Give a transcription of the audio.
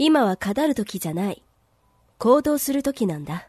今は語る時じゃない。行動する時なんだ。